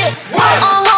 shit. What?